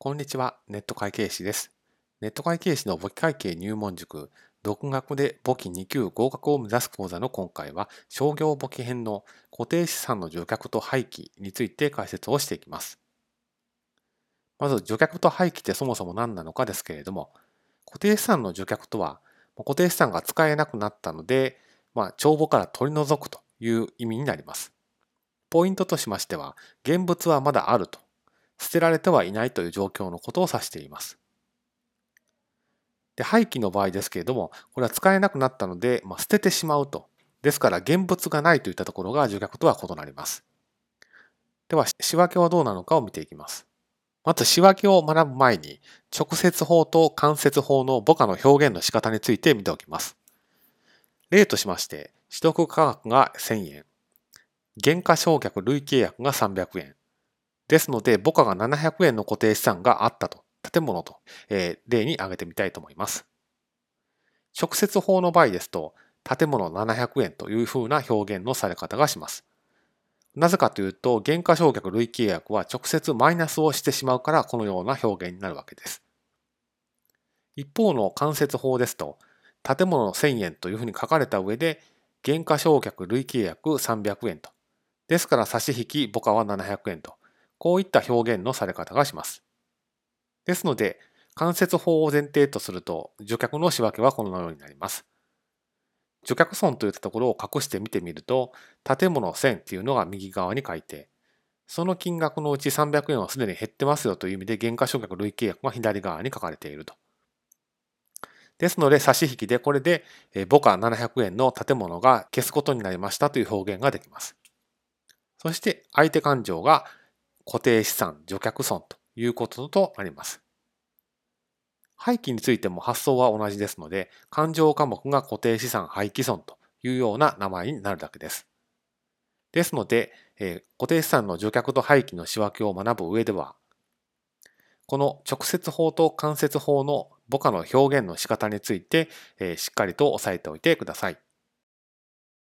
こんにちは、ネット会計士です。ネット会計士の簿記会計入門塾、独学で簿記2級合格を目指す講座の今回は、商業簿記編の固定資産の除却と廃棄について解説をしていきます。まず、除却と廃棄ってそもそも何なのかですけれども、固定資産の除却とは、固定資産が使えなくなったので、まあ、帳簿から取り除くという意味になります。ポイントとしましては、現物はまだあると捨てられてはいないという状況のことを指しています。で廃棄の場合ですけれども、これは使えなくなったので、まあ、捨ててしまうと。ですから、現物がないといったところが除却とは異なります。では、仕分けはどうなのかを見ていきます。まず、仕分けを学ぶ前に、直接法と間接法の母価の表現の仕方について見ておきます。例としまして、取得価格が1000円、原価償却累計約が300円、ですので、母価が700円の固定資産があったと、建物と、えー、例に挙げてみたいと思います。直接法の場合ですと、建物700円というふうな表現のされ方がします。なぜかというと、原価償却累計約は直接マイナスをしてしまうからこのような表現になるわけです。一方の間接法ですと、建物1000円というふうに書かれた上で、原価償却累計約300円と。ですから差し引き母価は700円と。こういった表現のされ方がします。ですので、間接法を前提とすると、除却の仕分けはこのようになります。除却損といったところを隠して見てみると、建物1000っていうのが右側に書いて、その金額のうち300円はすでに減ってますよという意味で、原価償却累計約が左側に書かれていると。ですので、差し引きでこれで母価700円の建物が消すことになりましたという表現ができます。そして相手勘定が固定資産除却損ということとなります。廃棄についても発想は同じですので、勘定科目が固定資産廃棄損というような名前になるだけです。ですので、えー、固定資産の除却と廃棄の仕分けを学ぶ上では、この直接法と間接法の母価の表現の仕方について、えー、しっかりと押さえておいてください。